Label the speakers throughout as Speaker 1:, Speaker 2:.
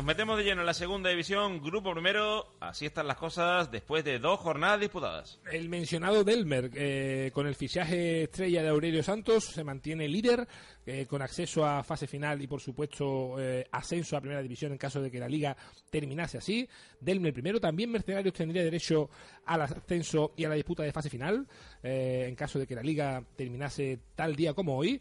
Speaker 1: Nos metemos de lleno en la segunda división, grupo primero. Así están las cosas después de dos jornadas disputadas.
Speaker 2: El mencionado Delmer, eh, con el fichaje estrella de Aurelio Santos, se mantiene líder, eh, con acceso a fase final y, por supuesto, eh, ascenso a primera división en caso de que la liga terminase así. Delmer primero, también Mercenarios tendría derecho al ascenso y a la disputa de fase final, en caso de que la liga terminase tal día como hoy.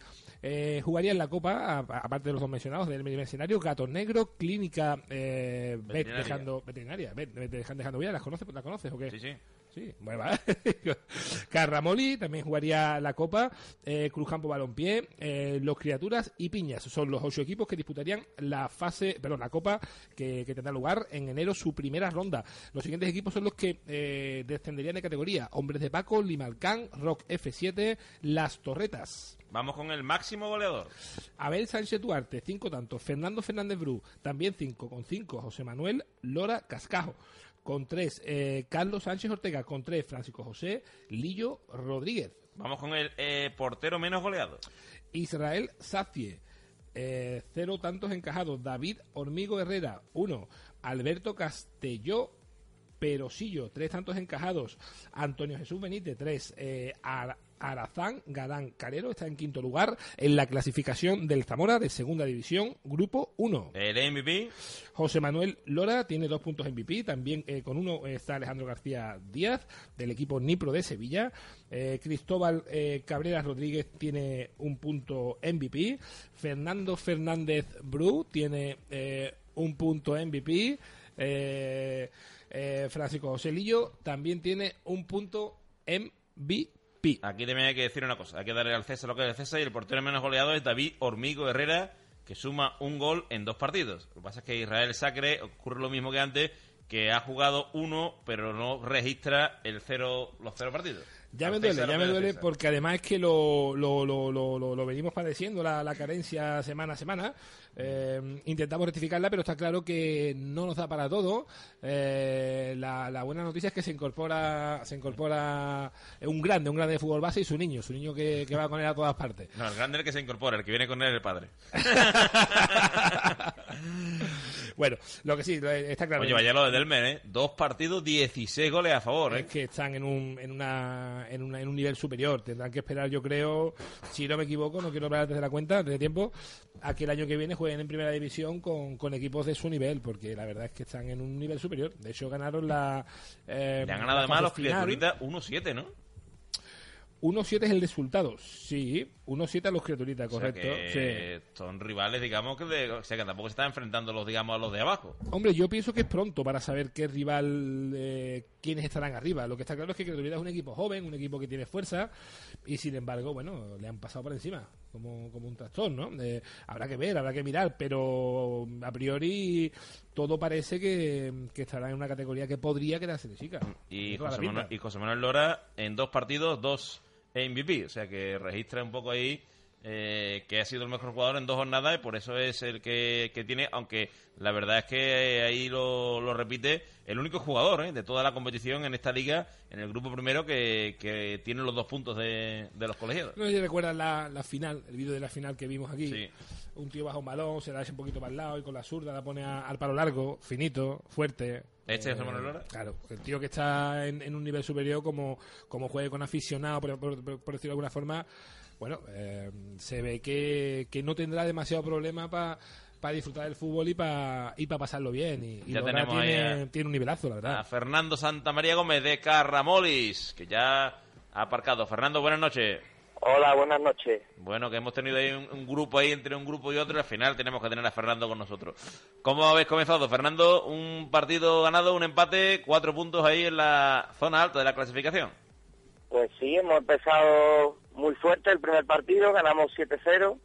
Speaker 2: jugaría en la Copa, aparte de los dos mencionados, Delmer y Mercenarios, Gato Negro, Clínica dejando veterinaria, dejando vida, ¿las conoces, ¿la conoces o qué?
Speaker 1: Sí, sí.
Speaker 2: Sí, bueno, va. Carramoli también jugaría la Copa, eh, Cruzcampo Balompié, eh, Los Criaturas y Piñas. Son los ocho equipos que disputarían la fase, perdón, la Copa que, tendrá lugar en enero, su primera ronda. Los siguientes equipos son los que eh, descenderían de categoría. Hombres de Paco, Limalcán, Rock F7, Las Torretas.
Speaker 1: Vamos con el máximo goleador.
Speaker 2: Abel Sánchez Duarte, cinco tantos. Fernando Fernández Bru, también cinco, con cinco. José Manuel Lora Cascajo con tres eh, Carlos Sánchez Ortega, con tres Francisco José Lillo Rodríguez.
Speaker 1: Vamos con el eh, portero menos goleado.
Speaker 2: Israel Sacie, eh, cero tantos encajados. David Hormigo Herrera, uno. Alberto Castelló Perosillo, tres tantos encajados. Antonio Jesús Benítez, tres. Arazán Galán Carero está en quinto lugar en la clasificación del Zamora de Segunda División, Grupo 1.
Speaker 1: El MVP.
Speaker 2: José Manuel Lora tiene dos puntos MVP, también eh, con uno está Alejandro García Díaz del equipo Nipro de Sevilla. Eh, Cristóbal eh, Cabrera Rodríguez tiene un punto MVP. Fernando Fernández Bru tiene un punto MVP. Francisco Joselillo también tiene un punto MVP.
Speaker 1: Aquí también hay que decir una cosa, hay que darle al César lo que es el César y el portero menos goleado es David Hormigo Herrera, que suma un gol en dos partidos. Lo que pasa es que Israel Sacre ocurre lo mismo que antes, que ha jugado uno, pero no registra el cero, los cero partidos.
Speaker 2: Ya me duele, ya me duele porque además es que lo, lo, lo, lo venimos padeciendo la, la, carencia semana a semana. Eh, intentamos rectificarla, pero está claro que no nos da para todo. Eh, la, la, buena noticia es que se incorpora se incorpora un grande, un grande de fútbol base y su niño, su niño que, que va con él a todas partes.
Speaker 1: No, el grande es el que se incorpora, el que viene con él es el padre.
Speaker 2: Bueno, lo que sí, está claro.
Speaker 1: Oye, vaya lo de Delmer, ¿eh? Dos partidos, 16 goles a favor, ¿eh?
Speaker 2: Es que están en un, en, una, en, una, en un nivel superior. Tendrán que esperar, yo creo, si no me equivoco, no quiero hablar desde la cuenta, desde tiempo, a que el año que viene jueguen en primera división con, con equipos de su nivel, porque la verdad es que están en un nivel superior. De hecho, ganaron la.
Speaker 1: Eh, Le han ganado además los criaturitas 1-7, ¿no?
Speaker 2: 1-7 es el resultado, sí. 1-7 a los criaturitas, correcto.
Speaker 1: Son rivales, digamos, que, o sea, que tampoco se están enfrentando los, digamos, a los de abajo.
Speaker 2: Hombre, yo pienso que es pronto para saber qué rival, eh, quiénes estarán arriba. Lo que está claro es que Criaturitas es un equipo joven, un equipo que tiene fuerza, y sin embargo, bueno, le han pasado por encima, como, como un trastorno. ¿no? Eh, habrá que ver, habrá que mirar, pero a priori todo parece que, que estará en una categoría que podría quedarse de chica.
Speaker 1: Y José, Manuel, y José Manuel Lora, en dos partidos, dos MVP, o sea que registra un poco ahí eh, que ha sido el mejor jugador en dos jornadas y por eso es el que, tiene, aunque la verdad es que ahí lo, repite, el único jugador eh, de toda la competición en esta liga, en el grupo primero, que, que tiene los dos puntos de, los colegiados.
Speaker 2: No sé si recuerdas la, final, el vídeo de la final que vimos aquí. Un tío baja un balón, se da un poquito para el lado y con la zurda la pone al palo largo, finito, fuerte,
Speaker 1: ¿Este es Manuel Lora?
Speaker 2: Claro, el tío que está en, un nivel superior como, como juegue con aficionado, por, decirlo de alguna forma, bueno, eh, se ve que, que no tendrá demasiado problema para para disfrutar del fútbol y para y para pasarlo bien. Y, ya tenemos tiene, tiene un nivelazo, la verdad.
Speaker 1: A Fernando Santamaría Gómez de Carramolis, que ya ha aparcado. Fernando, buenas noches.
Speaker 3: Hola, buenas noches.
Speaker 1: Bueno, que hemos tenido ahí un, grupo ahí entre un grupo y otro y al final tenemos que tener a Fernando con nosotros. ¿Cómo habéis comenzado, Fernando? Un partido ganado, un empate, cuatro puntos ahí en la zona alta de la clasificación.
Speaker 3: Pues sí, hemos empezado muy fuerte el primer partido, ganamos 7-0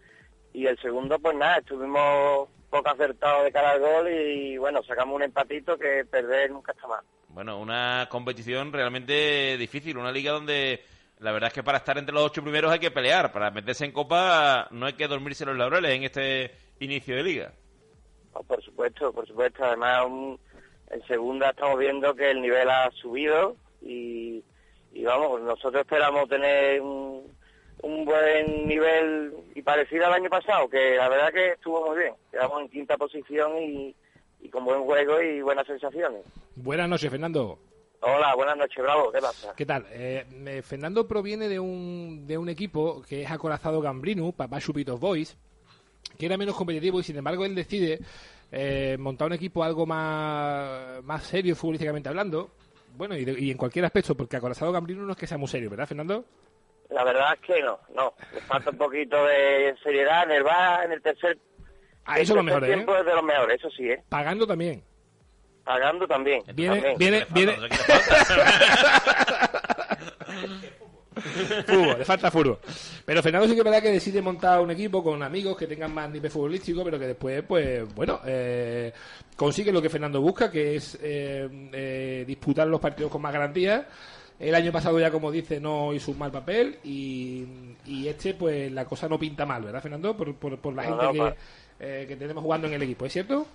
Speaker 3: y el segundo pues nada, estuvimos poco acertados de cara al gol y bueno, sacamos un empatito que perder nunca está mal.
Speaker 1: Bueno, una competición realmente difícil, una liga donde la verdad es que para estar entre los ocho primeros hay que pelear. Para meterse en Copa no hay que dormirse los laureles en este inicio de liga.
Speaker 3: por supuesto, por supuesto. Además, en segunda estamos viendo que el nivel ha subido y, vamos, nosotros esperamos tener un, buen nivel y parecido al año pasado, que la verdad que estuvo muy bien. Quedamos en quinta posición y, con buen juego y buenas sensaciones.
Speaker 2: Buenas noches, Fernando.
Speaker 3: Hola, buenas noches, Bravo, ¿qué pasa?
Speaker 2: ¿Qué tal? Eh, Fernando proviene de un, de un equipo que es acorazado Gambrino, Papá Chupitos Boys, que era menos competitivo y sin embargo él decide eh, montar un equipo algo más, más serio futbolísticamente hablando. Bueno, y, en cualquier aspecto, porque acorazado Gambrino no es que sea muy serio, ¿verdad, Fernando?
Speaker 3: La verdad es que no, no. Le falta un poquito de seriedad en el bar, en el tercer.
Speaker 2: Ah, eso es lo mejor,
Speaker 3: ¿eh? es de los mejores, eso sí, ¿eh?
Speaker 2: Pagando también.
Speaker 3: Pagando también.
Speaker 2: Viene, viene, viene. fútbol, le falta fútbol. Pero Fernando sí que es verdad que decide montar un equipo con amigos que tengan más nivel futbolístico, pero que después, pues, bueno, eh, consigue lo que Fernando busca, que es eh, eh, disputar los partidos con más garantías. El año pasado ya, como dice, no hizo un mal papel y, este, pues, la cosa no pinta mal, ¿verdad, Fernando? Por, por, la gente que, que tenemos jugando en el equipo, ¿es cierto?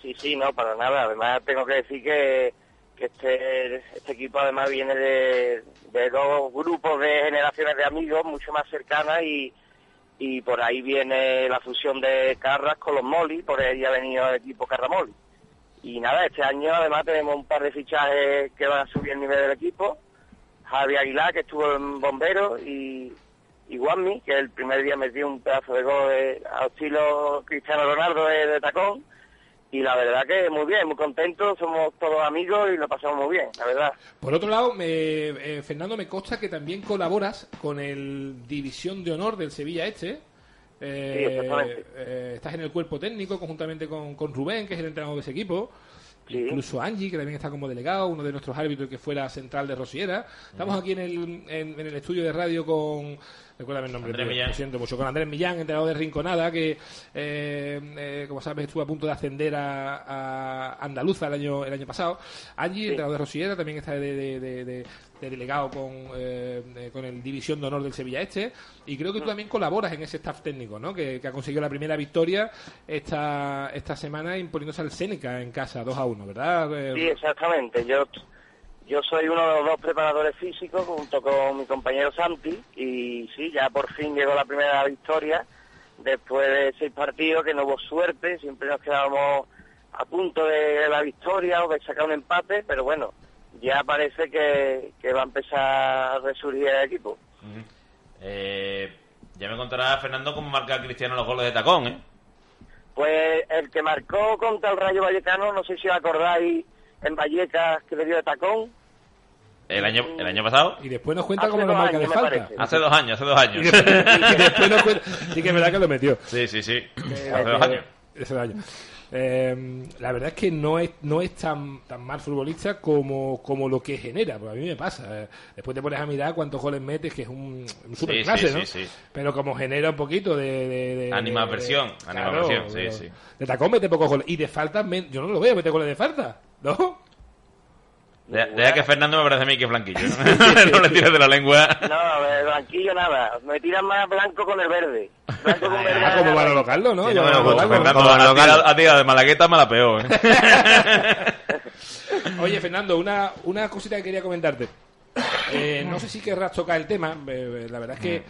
Speaker 3: Sí, sí, no, para nada. Además, tengo que decir que, este, este equipo además viene de, dos grupos de generaciones de amigos mucho más cercanas y, y por ahí viene la fusión de Carras con los Moli, por ahí ha venido el equipo Carramoli. Y nada, este año además tenemos un par de fichajes que van a subir el nivel del equipo. Javi Aguilar, que estuvo en Bombero, y, y que el primer día metió un pedazo de gol a estilo Cristiano Ronaldo de tacón y la verdad que muy bien, muy contentos, somos todos amigos y lo pasamos muy bien, la verdad.
Speaker 2: Por otro lado, me, eh, Fernando, me consta que también colaboras con el División de Honor del Sevilla Este.
Speaker 3: Eh,
Speaker 2: eh, estás en el cuerpo técnico conjuntamente con, con Rubén, que es el entrenador de ese equipo. Incluso Angie, que también está como delegado, uno de nuestros árbitros que fuera central de Rosiera. Estamos aquí en el, en el estudio de radio con recuérdame el nombre, lo siento mucho, con Andrés Millán, entrenador de Rinconada, que, eh, eh, como sabes, estuvo a punto de ascender a, Andaluza el año, el año pasado. Angie, entrenador de Rosillera, también está de, delegado con, eh, con el División de Honor del Sevilla Este, y creo que tú también colaboras en ese staff técnico, ¿no? Que, ha conseguido la primera victoria esta, esta semana imponiéndose al Seneca en casa, 2 a 1, ¿verdad?
Speaker 3: Sí, exactamente. Yo yo soy uno de los dos preparadores físicos junto con mi compañero Santi y sí, ya por fin llegó la primera victoria después de seis partidos que no hubo suerte, siempre nos quedábamos a punto de la victoria o de sacar un empate, pero bueno, ya parece que, va a empezar a resurgir el equipo.
Speaker 1: Eh, ya me contará Fernando cómo marca Cristiano los goles de tacón, ¿eh?
Speaker 3: Pues el que marcó contra el Rayo Vallecano, no sé si acordáis, en Vallecas que le dio de tacón,
Speaker 1: el año, el año pasado.
Speaker 2: Y después nos cuenta cómo lo marca de falta.
Speaker 1: Hace dos años, hace dos años.
Speaker 2: Y después, nos cuenta. Sí que es verdad que lo metió.
Speaker 1: Sí, sí, sí. Eh, hace dos años.
Speaker 2: Hace dos años. Eh, la verdad es que no es no es tan tan mal futbolista como, como lo que genera, porque a mí me pasa. Eh, después te pones a mirar cuántos goles metes, que es un, un super clase, ¿no? Pero como genera un poquito de. de, de
Speaker 1: animaversión, animaversión, sí, sí.
Speaker 2: De tacón mete pocos goles. Y de falta, yo no lo veo, mete goles de falta, ¿no?
Speaker 1: Deja que Fernando me parece a mí que es blanquillo. ¿no? le tires de la lengua.
Speaker 3: No, blanquillo nada. Me tiran más blanco con el verde. Blanco con
Speaker 2: verde. Ah, como Manolo Carlos, ¿no?
Speaker 1: Yo bueno, pues, Fernando ha tirado de Malagueta mala peor. ¿eh?
Speaker 2: Oye, Fernando, una, una cosita que quería comentarte. Eh, no sé si querrás tocar el tema. Eh, la verdad es que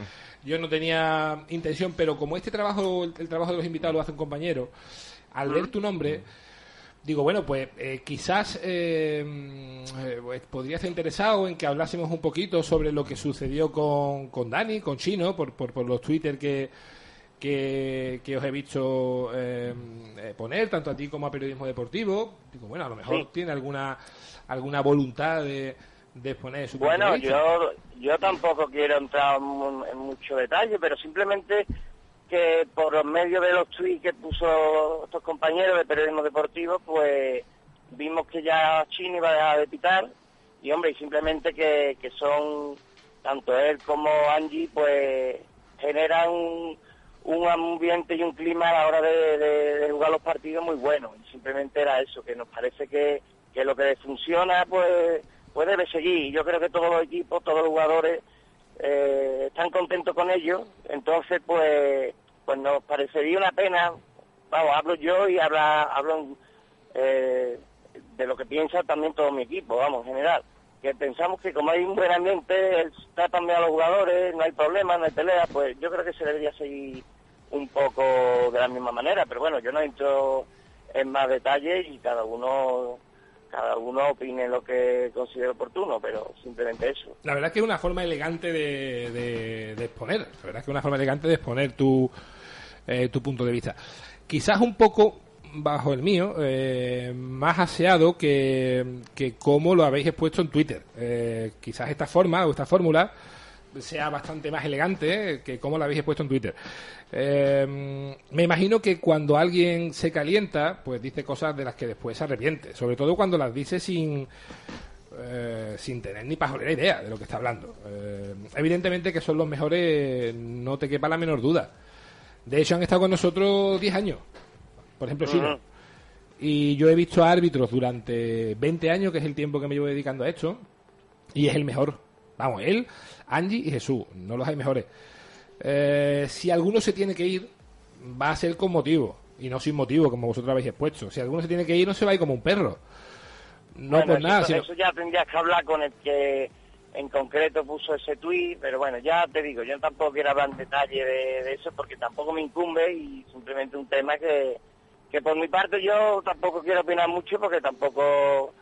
Speaker 2: yo no tenía intención, pero como este trabajo, el trabajo de los invitados lo hace un compañero, al ver tu nombre digo, bueno, pues eh, quizás eh, eh, pues, podría estar interesado en que hablásemos un poquito sobre lo que sucedió con, con Dani, con Chino, por, por, por los Twitter que, que, os he visto poner, tanto a ti como a Periodismo Deportivo. Digo, bueno, a lo mejor tiene alguna alguna voluntad de, de exponer su
Speaker 3: Bueno, yo, yo tampoco quiero entrar en mucho detalle, pero simplemente que por medio de los tweets que puso estos compañeros de periodismo deportivo, pues vimos que ya Chini iba a dejar de pitar y hombre, y simplemente que, que son tanto él como Angie, pues generan un, ambiente y un clima a la hora de, jugar los partidos muy bueno. Y simplemente era eso, que nos parece que, que lo que funciona, pues, pues debe seguir. Yo creo que todos los equipos, todos los jugadores eh, están contentos con ellos. Entonces, pues pues nos parecería una pena, vamos, hablo yo y habla, hablo eh, de lo que piensa también todo mi equipo, vamos, en general, que pensamos que como hay un buen ambiente, está también a los jugadores, no hay problemas, no hay peleas, pues yo creo que se debería seguir un poco de la misma manera, pero bueno, yo no entro en más detalle y cada uno cada uno opine lo que considere oportuno, pero simplemente eso.
Speaker 2: La verdad es que es una forma elegante de, de, exponer, la verdad es que es una forma elegante de exponer tu, eh, tu punto de vista. Quizás un poco bajo el mío, eh, más aseado que, que como lo habéis expuesto en Twitter. Eh, quizás esta forma o esta fórmula sea bastante más elegante que como lo habéis expuesto en Twitter. Eh, me imagino que cuando alguien se calienta, pues dice cosas de las que después se arrepiente, sobre todo cuando las dice sin sin tener ni pajolera idea de lo que está hablando. evidentemente que son los mejores, no te quepa la menor duda. De hecho, han estado con nosotros 10 años por ejemplo, Chino. Y yo he visto árbitros durante 20 años, que es el tiempo que me llevo dedicando a esto, y es el mejor. Vamos, él, Angie y Jesús, no los hay mejores. Eh, si alguno se tiene que ir, va a ser con motivo, y no sin motivo, como vosotros habéis expuesto. Si alguno se tiene que ir, no se va a ir como un perro. No por nada.
Speaker 3: Eso, eso ya tendrías que hablar con el que en concreto puso ese tuit, pero bueno, ya te digo, yo tampoco quiero hablar en detalle de eso porque tampoco me incumbe y simplemente un tema que, que por mi parte yo tampoco quiero opinar mucho porque tampoco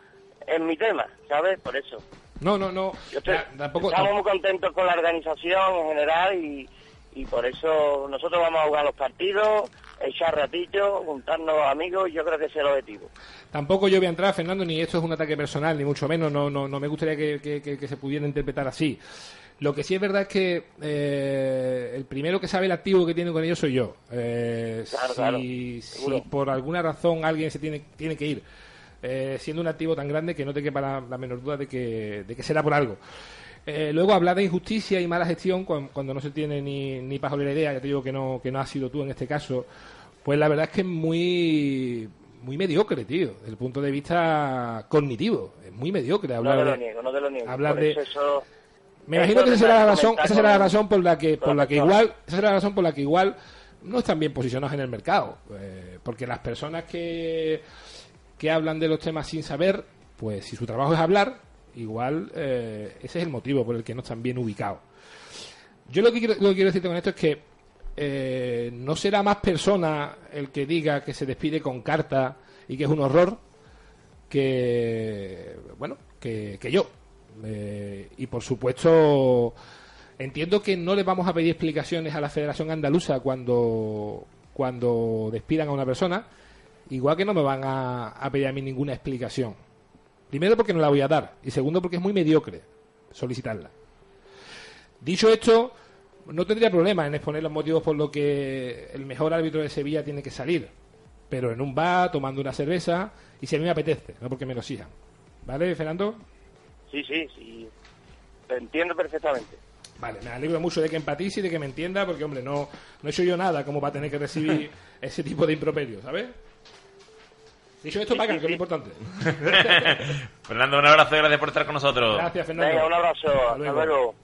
Speaker 3: es mi tema, ¿sabes? Por eso.
Speaker 2: No, no, no.
Speaker 3: estamos muy contentos con la organización en general y, y por eso nosotros vamos a jugar los partidos, echar ratitos, juntarnos amigos yo creo que ese es el objetivo.
Speaker 2: Tampoco yo voy a entrar, Fernando, ni esto es un ataque personal, ni mucho menos, no, no, no me gustaría que, que se pudiera interpretar así. Lo que sí es verdad es que eh, el primero que sabe el activo que tiene con ellos soy yo. Eh, si, por alguna razón alguien se tiene, tiene que ir, eh, siendo un activo tan grande que no te quepa la, menor duda de que, de que será por algo. luego hablar de injusticia y mala gestión cuando, no se tiene ni, ni la idea, ya te digo que no, que no has sido tú en este caso, pues la verdad es que es muy muy mediocre, tío, desde el punto de vista cognitivo. Es muy mediocre hablar
Speaker 3: no te lo niego, no te lo niego.
Speaker 2: Hablar de, me imagino que esa será la razón, esa será la razón por la que, por la que igual, esa será la razón por la que igual no están bien posicionados en el mercado, eh, porque las personas que que hablan de los temas sin saber, pues si su trabajo es hablar, igual eh, ese es el motivo por el que no están bien ubicados. Yo lo que quiero, lo decirte con esto es que eh, no será más persona el que diga que se despide con carta y que es un horror que bueno que, que yo eh, y por supuesto, entiendo que no le vamos a pedir explicaciones a la Federación Andaluza cuando, cuando despidan a una persona, igual que no me van a, pedir a mí ninguna explicación. Primero porque no la voy a dar y segundo porque es muy mediocre solicitarla. Dicho esto, no tendría problema en exponer los motivos por los que el mejor árbitro de Sevilla tiene que salir, pero en un bar, tomando una cerveza y si a mí me apetece, no porque me lo sigan. ¿Vale, Fernando?
Speaker 3: Sí, sí, sí. Te entiendo perfectamente.
Speaker 2: Vale, me alegro mucho de que empatice y de que me entienda, porque, hombre, no, no he hecho yo nada como va a tener que recibir ese tipo de improperio, ¿sabes? Dicho esto, pagan, que es lo importante.
Speaker 1: Fernando, un abrazo y gracias por estar con nosotros.
Speaker 2: Gracias, Fernando.
Speaker 3: Venga, un abrazo. Hasta luego.